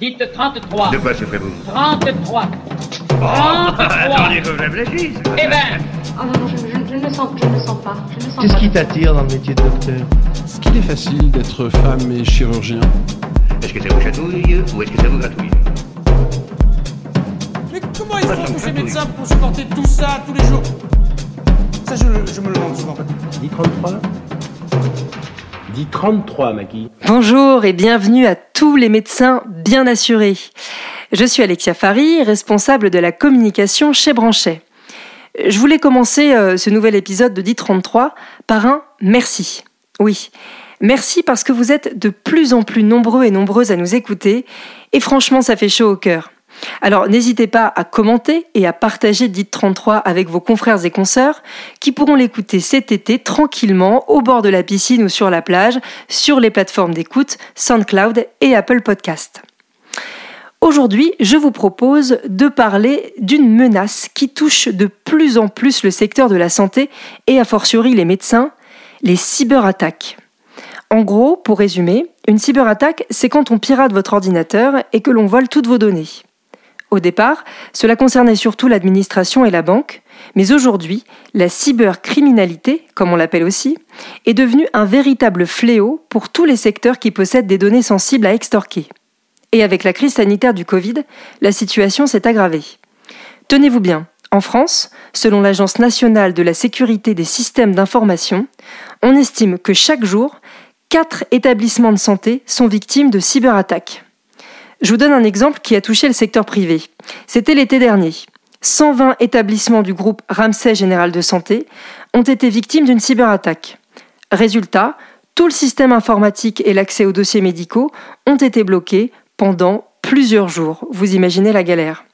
Dites 33. De quoi souffrez-vous 33. Oh, 33. attendez que je réfléchisse. Eh ben, Oh non, non, je, je- je ne le sens, je ne sens pas. Je ne le sens Qu'est-ce pas. qui t'attire dans le métier de docteur Est-ce qu'il est facile d'être femme et chirurgien Est-ce que ça vous chatouille ou est-ce que ça vous gratouille Mais comment ils font tous ces médecins pour supporter tout ça tous les jours? Ça, je, je me le demande souvent. Dis 33 Dis 33, Maggie. Bonjour et bienvenue à tous les médecins bien assurés. Je suis Alexia Fari, responsable de la communication chez Branchet. Je voulais commencer euh, ce nouvel épisode de dit 33 par un merci. Oui, merci parce que vous êtes de plus en plus nombreux et nombreuses à nous écouter et franchement ça fait chaud au cœur. Alors n'hésitez pas à commenter et à partager dit 33 avec vos confrères et consoeurs qui pourront l'écouter cet été tranquillement au bord de la piscine ou sur la plage, sur les plateformes d'écoute SoundCloud et Apple Podcast. Aujourd'hui, je vous propose de parler d'une menace qui touche de plus en plus le secteur de la santé et a fortiori les médecins, les cyberattaques. En gros, pour résumer, une cyberattaque, c'est quand on pirate votre ordinateur et que l'on vole toutes vos données. Au départ, cela concernait surtout l'administration et la banque, mais aujourd'hui, la cybercriminalité, comme on l'appelle aussi, est devenue un véritable fléau pour tous les secteurs qui possèdent des données sensibles à extorquer. Et avec la crise sanitaire du Covid, la situation s'est aggravée. Tenez-vous bien, en France, selon l'Agence nationale de la sécurité des systèmes d'information, on estime que chaque jour, 4 établissements de santé sont victimes de cyberattaques. Je vous donne un exemple qui a touché le secteur privé. C'était l'été dernier. 120 établissements du groupe Ramsay Général de Santé ont été victimes d'une cyberattaque. Résultat, tout le système informatique et l'accès aux dossiers médicaux ont été bloqués pendant plusieurs jours. Vous imaginez la galère.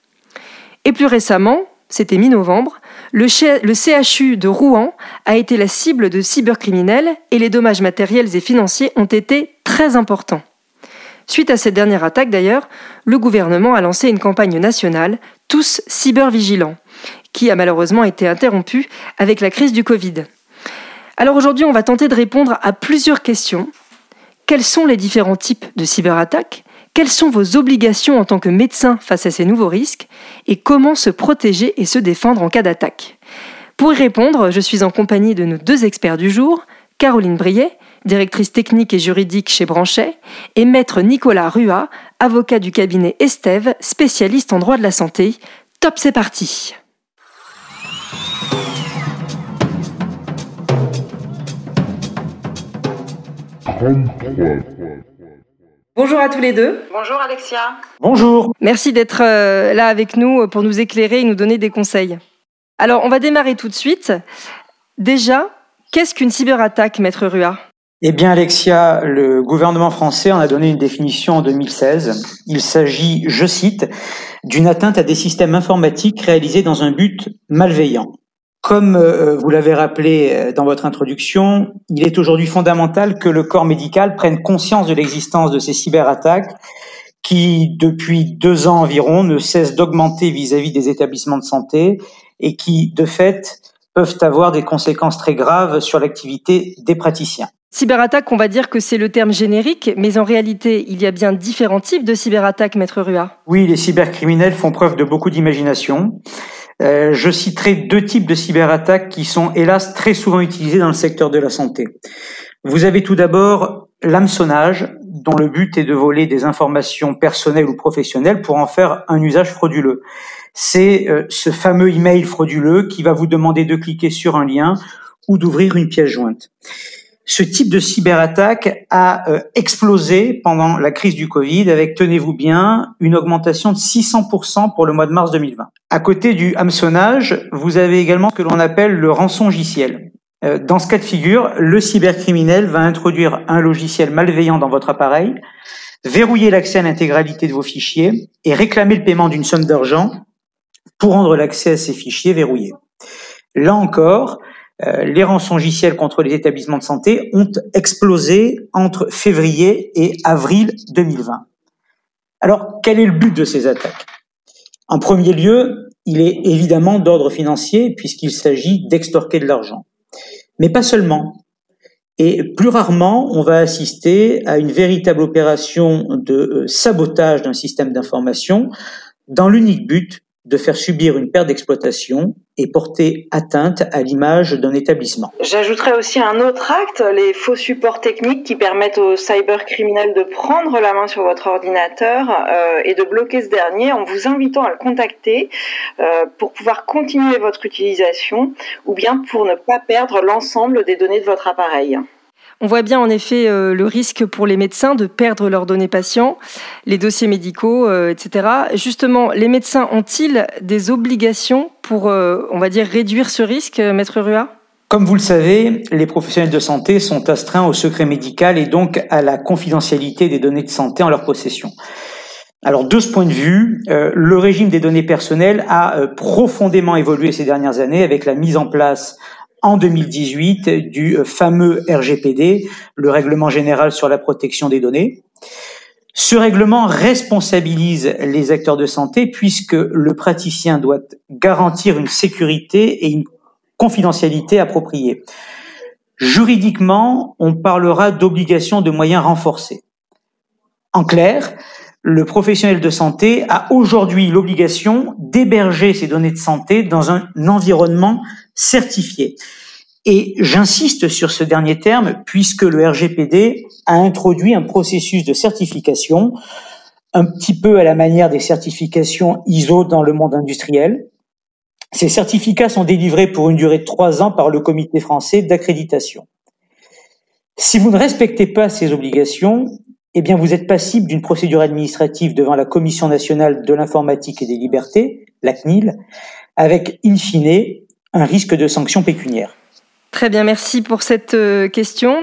Et plus récemment, c'était mi-novembre, le, ch- le CHU de Rouen a été la cible de cybercriminels et les dommages matériels et financiers ont été très importants. Suite à cette dernière attaque d'ailleurs, le gouvernement a lancé une campagne nationale, Tous cybervigilants, qui a malheureusement été interrompue avec la crise du Covid. Alors aujourd'hui, on va tenter de répondre à plusieurs questions. Quels sont les différents types de cyberattaques? Quelles sont vos obligations en tant que médecin face à ces nouveaux risques? Et comment se protéger et se défendre en cas d'attaque? Pour y répondre, je suis en compagnie de nos deux experts du jour, Caroline Briet, directrice technique et juridique chez Branchet, et maître Nicolas Rua, avocat du cabinet Estève, spécialiste en droit de la santé. Top, c'est parti Bonjour à tous les deux. Bonjour Alexia. Bonjour. Merci d'être euh, là avec nous pour nous éclairer et nous donner des conseils. Alors, on va démarrer tout de suite. Déjà, qu'est-ce qu'une cyberattaque, maître Rua? Eh bien, Alexia, le gouvernement français en a donné une définition en 2016. Il s'agit, je cite, d'une atteinte à des systèmes informatiques réalisés dans un but malveillant. Comme euh, vous l'avez rappelé euh, dans votre introduction, il est aujourd'hui fondamental que le corps médical prenne conscience de l'existence de ces cyberattaques qui, depuis deux ans environ, ne cessent d'augmenter vis-à-vis des établissements de santé et qui, de fait, peuvent avoir des conséquences très graves sur l'activité des praticiens. Cyberattaque, on va dire que c'est le terme générique, mais en réalité, il y a bien différents types de cyberattaques, maître Rua. Oui, les cybercriminels font preuve de beaucoup d'imagination. Euh, je citerai deux types de cyberattaques qui sont hélas très souvent utilisés dans le secteur de la santé. Vous avez tout d'abord l'hameçonnage, dont le but est de voler des informations personnelles ou professionnelles pour en faire un usage frauduleux. C'est euh, ce fameux email frauduleux qui va vous demander de cliquer sur un lien ou d'ouvrir une pièce jointe. Ce type de cyberattaque a euh, explosé pendant la crise du Covid avec, tenez-vous bien, une augmentation de 600% pour le mois de mars 2020. À côté du hameçonnage, vous avez également ce que l'on appelle le rançongiciel. Euh, Dans ce cas de figure, le cybercriminel va introduire un logiciel malveillant dans votre appareil, verrouiller l'accès à l'intégralité de vos fichiers et réclamer le paiement d'une somme d'argent pour rendre l'accès à ces fichiers verrouillés. Là encore, euh, les rançongiciels contre les établissements de santé ont explosé entre février et avril 2020. Alors, quel est le but de ces attaques? En premier lieu, il est évidemment d'ordre financier puisqu'il s'agit d'extorquer de l'argent. Mais pas seulement. Et plus rarement, on va assister à une véritable opération de euh, sabotage d'un système d'information dans l'unique but de faire subir une perte d'exploitation et porter atteinte à l'image d'un établissement. J'ajouterais aussi un autre acte, les faux supports techniques qui permettent aux cybercriminels de prendre la main sur votre ordinateur euh, et de bloquer ce dernier en vous invitant à le contacter euh, pour pouvoir continuer votre utilisation ou bien pour ne pas perdre l'ensemble des données de votre appareil. On voit bien en effet euh, le risque pour les médecins de perdre leurs données patients, les dossiers médicaux, euh, etc. Justement, les médecins ont-ils des obligations pour, euh, on va dire, réduire ce risque, maître Rua? Comme vous le savez, les professionnels de santé sont astreints au secret médical et donc à la confidentialité des données de santé en leur possession. Alors de ce point de vue, le régime des données personnelles a profondément évolué ces dernières années avec la mise en place en 2018 du fameux RGPD, le règlement général sur la protection des données. Ce règlement responsabilise les acteurs de santé puisque le praticien doit garantir une sécurité et une confidentialité appropriée. Juridiquement, on parlera d'obligation de moyens renforcés. En clair, le professionnel de santé a aujourd'hui l'obligation d'héberger ses données de santé dans un environnement certifié. Et j'insiste sur ce dernier terme puisque le RGPD a introduit un processus de certification un petit peu à la manière des certifications ISO dans le monde industriel. Ces certificats sont délivrés pour une durée de trois ans par le comité français d'accréditation. Si vous ne respectez pas ces obligations, eh bien, vous êtes passible d'une procédure administrative devant la Commission nationale de l'informatique et des libertés, la CNIL, avec, in fine, un risque de sanction pécuniaire. Très bien, merci pour cette euh, question.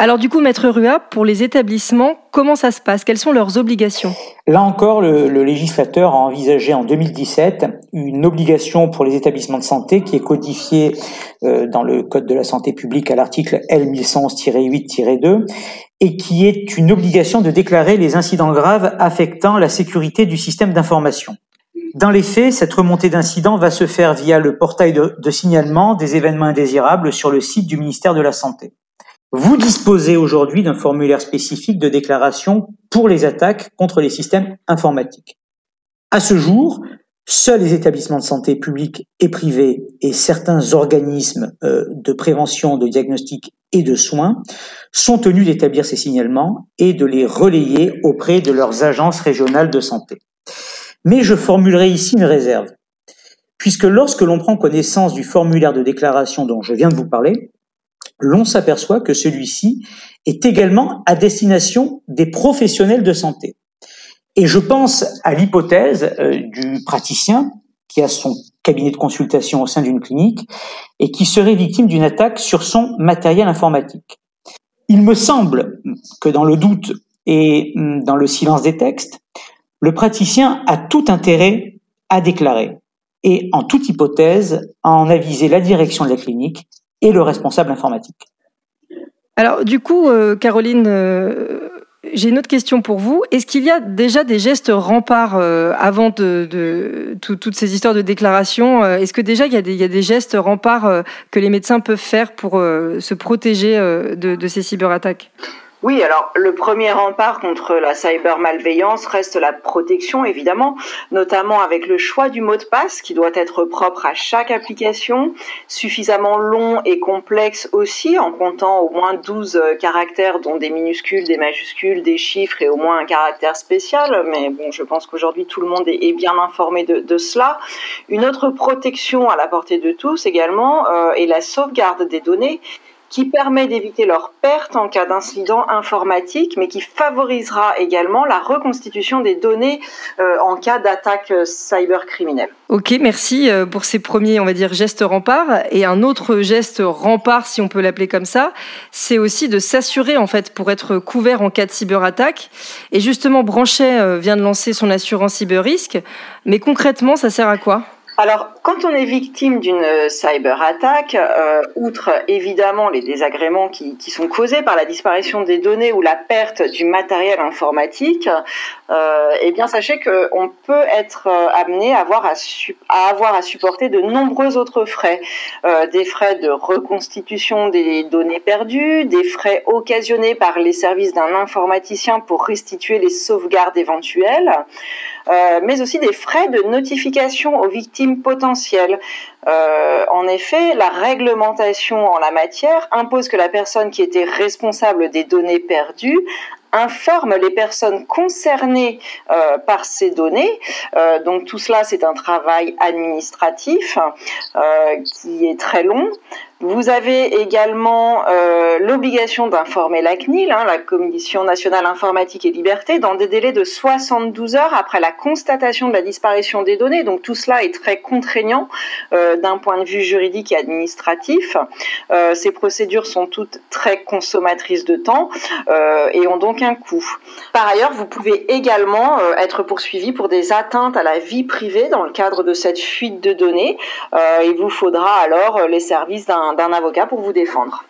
Alors du coup, Maître Rua, pour les établissements, comment ça se passe? Quelles sont leurs obligations? Là encore, le, le, législateur a envisagé en 2017 une obligation pour les établissements de santé qui est codifiée euh, dans le Code de la santé publique à l'article L1111-8-2 et qui est une obligation de déclarer les incidents graves affectant la sécurité du système d'information. Dans les faits, cette remontée d'incidents va se faire via le portail de, signalement des événements indésirables sur le site du ministère de la Santé. Vous disposez aujourd'hui d'un formulaire spécifique de déclaration pour les attaques contre les systèmes informatiques. À ce jour, seuls les établissements de santé publics et privés et certains organismes euh, de prévention, de diagnostic et de soins sont tenus d'établir ces signalements et de les relayer auprès de leurs agences régionales de santé. Mais je formulerai ici une réserve, puisque lorsque l'on prend connaissance du formulaire de déclaration dont je viens de vous parler, l'on s'aperçoit que celui-ci est également à destination des professionnels de santé. Et je pense à l'hypothèse euh, du praticien qui a son cabinet de consultation au sein d'une clinique et qui serait victime d'une attaque sur son matériel informatique. Il me semble que dans le doute et hum, dans le silence des textes, le praticien a tout intérêt à déclarer et, en toute hypothèse, à en aviser la direction de la clinique et le responsable informatique. Alors, du coup, euh, Caroline, euh, j'ai une autre question pour vous. Est-ce qu'il y a déjà des gestes remparts euh, avant toutes ces histoires de déclaration Est-ce que déjà il y, a des, gestes remparts que les médecins peuvent faire pour se protéger de ces cyberattaques? Oui, alors le premier rempart contre la cybermalveillance reste la protection, évidemment, notamment avec le choix du mot de passe qui doit être propre à chaque application, suffisamment long et complexe aussi, en comptant au moins 12 caractères, dont des minuscules, des majuscules, des chiffres et au moins un caractère spécial. Mais bon, je pense qu'aujourd'hui tout le monde est, bien informé de, de, cela. Une autre protection à la portée de tous également euh, est la sauvegarde des données qui permet d'éviter leur perte en cas d'incident informatique, mais qui favorisera également la reconstitution des données euh, en cas d'attaque cybercriminelle. Ok, merci euh, pour ces premiers, on va dire, gestes remparts. Et un autre geste rempart, si on peut l'appeler comme ça, c'est aussi de s'assurer, en fait, pour être couvert en cas de cyberattaque. Et justement, Branchet euh, vient de lancer son assurance cyber risque. Mais concrètement, ça sert à quoi? Alors, quand on est victime d'une cyberattaque, euh, outre évidemment les désagréments qui, sont causés par la disparition des données ou la perte du matériel informatique, euh, eh bien sachez qu'on peut être euh, amené à avoir à, à, avoir à supporter de nombreux autres frais, euh, des frais de reconstitution des données perdues, des frais occasionnés par les services d'un informaticien pour restituer les sauvegardes éventuelles. Euh, mais aussi des frais de notification aux victimes potentielles. Euh, en effet, la réglementation en la matière impose que la personne qui était responsable des données perdues informe les personnes concernées euh, par ces données. Donc tout cela, c'est un travail administratif qui est très long. Vous avez également euh, l'obligation d'informer la CNIL, hein, la Commission nationale informatique et liberté, dans des délais de 72 heures après la constatation de la disparition des données. Donc tout cela est très contraignant euh, d'un point de vue juridique et administratif. Euh, ces procédures sont toutes très consommatrices de temps euh, et ont donc un coût. Par ailleurs, vous pouvez également euh, être poursuivi pour des atteintes à la vie privée dans le cadre de cette fuite de données. Euh, il vous faudra alors les services d'un d'un avocat pour vous défendre.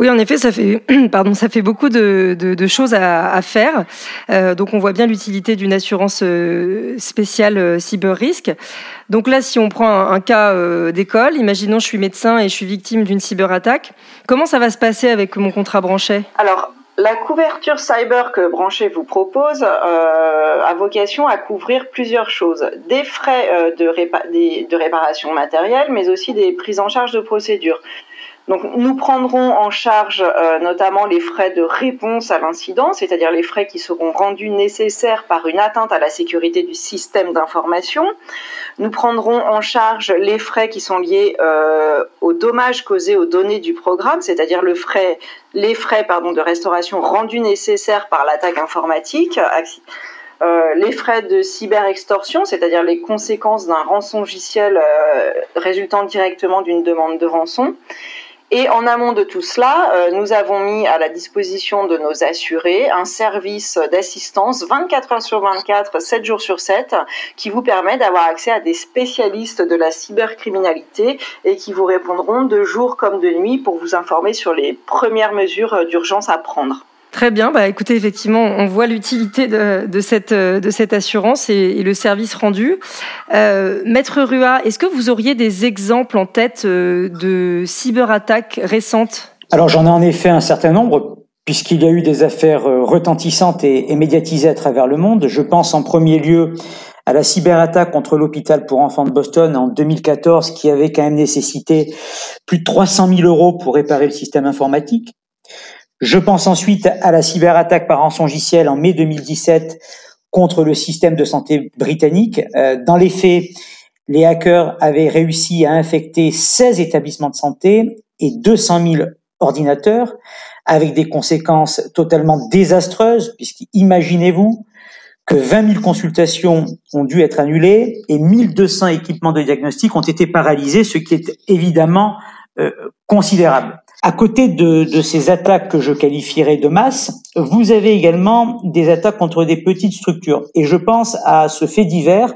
Oui, en effet, ça fait, pardon, ça fait beaucoup de, de, de choses à, à faire. Euh, donc, on voit bien l'utilité d'une assurance euh, spéciale euh, cyber risque. Donc là, si on prend un, un cas euh, d'école, imaginons je suis médecin et je suis victime d'une cyberattaque, comment ça va se passer avec mon contrat Branchet Alors, la couverture cyber que Branchet vous propose euh, a vocation à couvrir plusieurs choses. Des frais euh, de, de, réparation matérielle, mais aussi des prises en charge de procédures. Donc nous prendrons en charge euh, notamment les frais de réponse à l'incident, c'est-à-dire les frais qui seront rendus nécessaires par une atteinte à la sécurité du système d'information. Nous prendrons en charge les frais qui sont liés euh, aux dommages causés aux données du programme, c'est-à-dire le frais, les frais pardon, de restauration rendus nécessaires par l'attaque informatique. Euh, les frais de cyberextorsion, c'est-à-dire les conséquences d'un rançongiciel euh, résultant directement d'une demande de rançon, et en amont de tout cela, euh, nous avons mis à la disposition de nos assurés un service d'assistance 24 heures sur 24, 7 jours sur 7, qui vous permet d'avoir accès à des spécialistes de la cybercriminalité et qui vous répondront de jour comme de nuit pour vous informer sur les premières mesures d'urgence à prendre. Très bien. Bah, écoutez, effectivement, on voit l'utilité de, de, cette, de cette assurance et, et le service rendu. Euh, Maître Rua, est-ce que vous auriez des exemples en tête euh, de cyberattaques récentes? Alors, j'en ai en effet un certain nombre, puisqu'il y a eu des affaires euh, retentissantes et, et médiatisées à travers le monde. Je pense en premier lieu à la cyberattaque contre l'hôpital pour enfants de Boston en 2014, qui avait quand même nécessité plus de 300 000 euros pour réparer le système informatique. Je pense ensuite à la cyberattaque par rançongiciel en mai 2017 contre le système de santé britannique. Euh, dans les faits, les hackers avaient réussi à infecter 16 établissements de santé et 200 000 ordinateurs avec des conséquences totalement désastreuses, puisqu'imaginez-vous que 20 000 consultations ont dû être annulées et 1200 équipements de diagnostic ont été paralysés, ce qui est évidemment euh, considérable. À côté de, de, ces attaques que je qualifierais de masse, vous avez également des attaques contre des petites structures. Et je pense à ce fait divers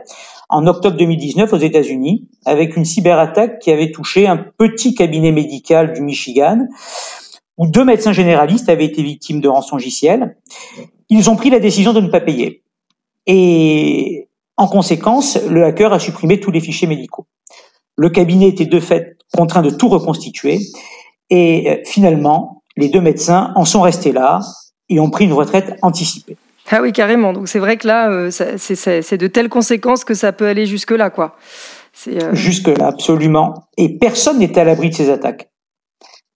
en octobre 2019 aux États-Unis, avec une cyberattaque qui avait touché un petit cabinet médical du Michigan, où deux médecins généralistes avaient été victimes de rançongiciel. Ils ont pris la décision de ne pas payer. Et en conséquence, le hacker a supprimé tous les fichiers médicaux. Le cabinet était de fait contraint de tout reconstituer et euh, finalement, les deux médecins en sont restés là et ont pris une retraite anticipée. Ah oui, carrément. Donc c'est vrai que là, euh, c'est de telles conséquences que ça peut aller jusque-là, quoi. Euh... Jusque-là, absolument. Et personne n'est à l'abri de ces attaques.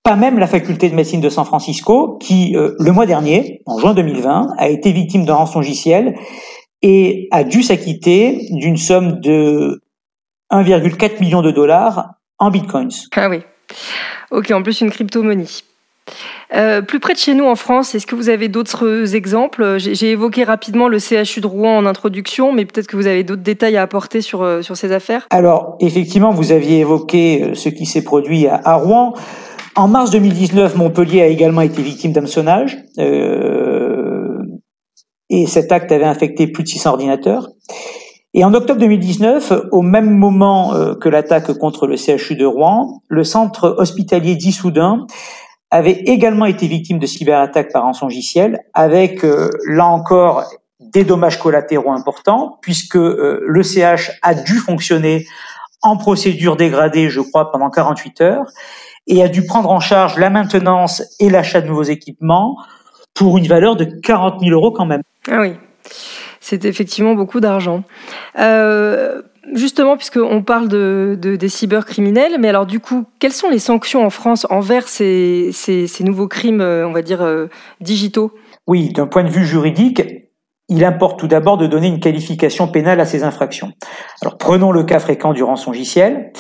Pas même la faculté de médecine de San Francisco, qui, euh, le mois dernier, en juin 2020, a été victime d'un rançongiciel et a dû s'acquitter d'une somme de 1,4 million de dollars en bitcoins. Ah oui. Ok, en plus une crypto-monnaie. Euh, plus près de chez nous en France, est-ce que vous avez d'autres exemples? J'ai évoqué rapidement le CHU de Rouen en introduction, mais peut-être que vous avez d'autres détails à apporter sur, euh, sur ces affaires? Alors, effectivement, vous aviez évoqué euh, ce qui s'est produit à, Rouen. En mars 2019, Montpellier a également été victime d'hameçonnage. Euh, et cet acte avait infecté plus de 600 ordinateurs. Et en octobre 2019, au même moment euh, que l'attaque contre le CHU de Rouen, le centre hospitalier d'Issoudun avait également été victime de cyberattaques par rançongiciel, avec euh, là encore des dommages collatéraux importants, puisque euh, le CH a dû fonctionner en procédure dégradée, je crois, pendant 48 heures, et a dû prendre en charge la maintenance et l'achat de nouveaux équipements pour une valeur de 40 000 euros quand même. Ah oui, c'est effectivement beaucoup d'argent. Euh, justement, puisqu'on parle de, de, des cybercriminels, mais alors du coup, quelles sont les sanctions en France envers ces, ces, ces nouveaux crimes, euh, on va dire, euh, digitaux? Oui, d'un point de vue juridique, il importe tout d'abord de donner une qualification pénale à ces infractions. Alors prenons le cas fréquent du rançongiciel.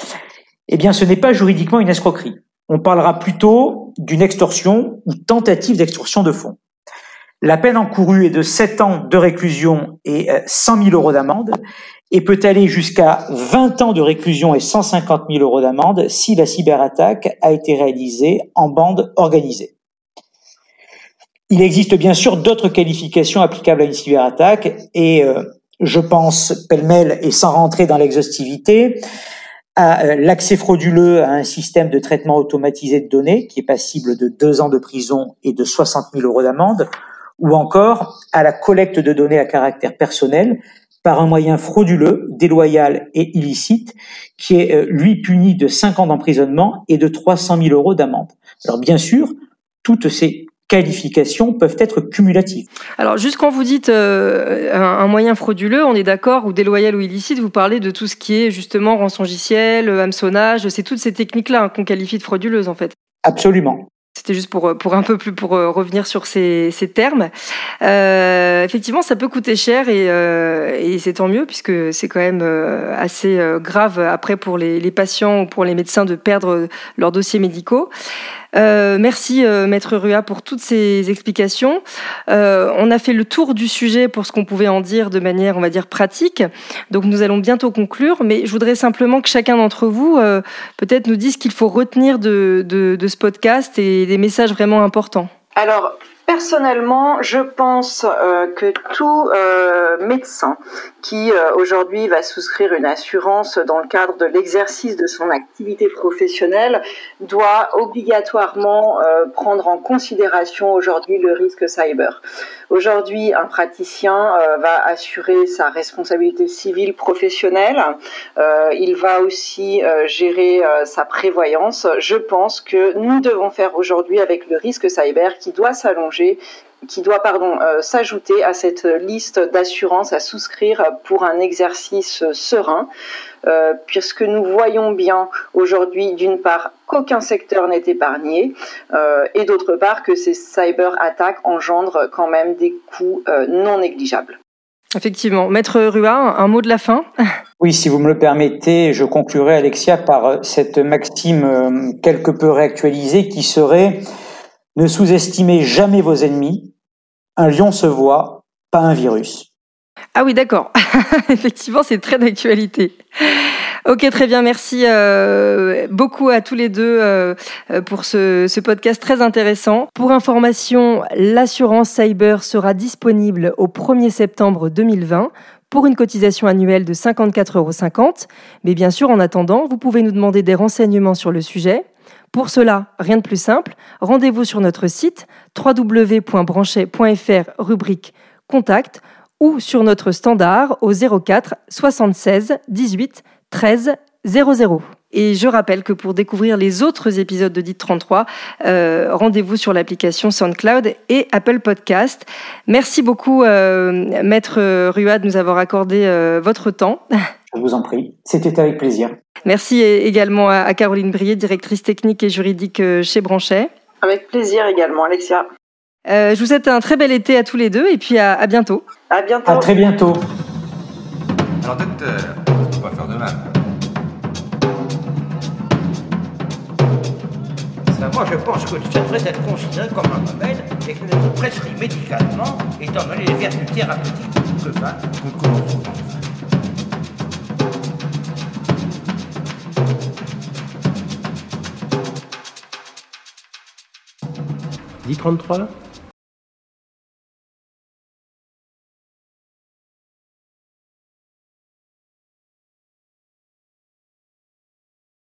Eh bien, ce n'est pas juridiquement une escroquerie. On parlera plutôt d'une extorsion ou tentative d'extorsion de fonds. La peine encourue est de 7 ans de réclusion et 100 000 euros d'amende et peut aller jusqu'à 20 ans de réclusion et 150 000 euros d'amende si la cyberattaque a été réalisée en bande organisée. Il existe bien sûr d'autres qualifications applicables à une cyberattaque et euh, je pense pêle-mêle et sans rentrer dans l'exhaustivité à euh, l'accès frauduleux à un système de traitement automatisé de données qui est passible de deux ans de prison et de 60 000 euros d'amende, ou encore à la collecte de données à caractère personnel par un moyen frauduleux, déloyal et illicite, qui est euh, lui puni de 5 ans d'emprisonnement et de 300 000 euros d'amende. Alors bien sûr, toutes ces qualifications peuvent être cumulatives. Alors, juste quand vous dites euh, un, un, moyen frauduleux, on est d'accord, ou déloyal ou illicite, vous parlez de tout ce qui est justement rançongiciel, hameçonnage, c'est toutes ces techniques-là hein, qu'on qualifie de frauduleuses en fait. Absolument. C'était juste pour pour un peu plus pour euh, revenir sur ces, termes. Euh, effectivement, ça peut coûter cher et, euh, c'est tant mieux puisque c'est quand même euh, assez euh, grave après pour les, les, patients ou pour les médecins de perdre leurs dossiers médicaux. Euh, merci euh, Maître Rua pour toutes ces explications. Euh, on a fait le tour du sujet pour ce qu'on pouvait en dire de manière, on va dire, pratique. Donc nous allons bientôt conclure, mais je voudrais simplement que chacun d'entre vous peut-être nous dise ce qu'il faut retenir de, de, de ce podcast et des messages vraiment importants. Alors, Personnellement, je pense euh, que tout euh, médecin qui euh, aujourd'hui va souscrire une assurance dans le cadre de l'exercice de son activité professionnelle doit obligatoirement prendre en considération aujourd'hui le risque cyber. Aujourd'hui, un praticien va assurer sa responsabilité civile professionnelle. il va aussi gérer sa prévoyance. Je pense que nous devons faire aujourd'hui avec le risque cyber qui doit s'allonger qui doit pardon euh, s'ajouter à cette liste d'assurances à souscrire pour un exercice serein, euh, puisque nous voyons bien aujourd'hui d'une part qu'aucun secteur n'est épargné euh, et d'autre part que ces cyber attaques engendrent quand même des coûts euh, non négligeables. Effectivement. Maître Rua, un mot de la fin? Oui, si vous me le permettez, je conclurai, Alexia, par cette maxime quelque peu réactualisée qui serait ne sous-estimez jamais vos ennemis. Un lion se voit, pas un virus. Ah oui, d'accord. Effectivement, c'est très d'actualité. Ok, très bien. Merci euh, beaucoup à tous les deux euh, pour ce, ce, podcast très intéressant. Pour information, l'assurance cyber sera disponible au 1er septembre 2020 pour une cotisation annuelle de 54,50 euros. Mais bien sûr, en attendant, vous pouvez nous demander des renseignements sur le sujet pour cela, rien de plus simple, rendez-vous sur notre site www.branchet.fr rubrique Contact ou sur notre standard au 04 76 18 13 00. Et je rappelle que pour découvrir les autres épisodes de DIT 33, euh, rendez-vous sur l'application SoundCloud et Apple Podcast. Merci beaucoup, euh, Maître Ruad, de nous avoir accordé euh, votre temps. Je vous en prie. C'était avec plaisir. Merci également à Caroline Brier, directrice technique et juridique euh, chez Branchet. Avec plaisir également, Alexia. Euh, je vous souhaite un très bel été à tous les deux et puis à, bientôt. À bientôt. À très bientôt. Alors, docteur, on va faire de mal. moi je pense que ça devrait être considéré comme un remède et que nous prescrit médicalement, étant donné les vertus thérapeutiques que va nous 33 là?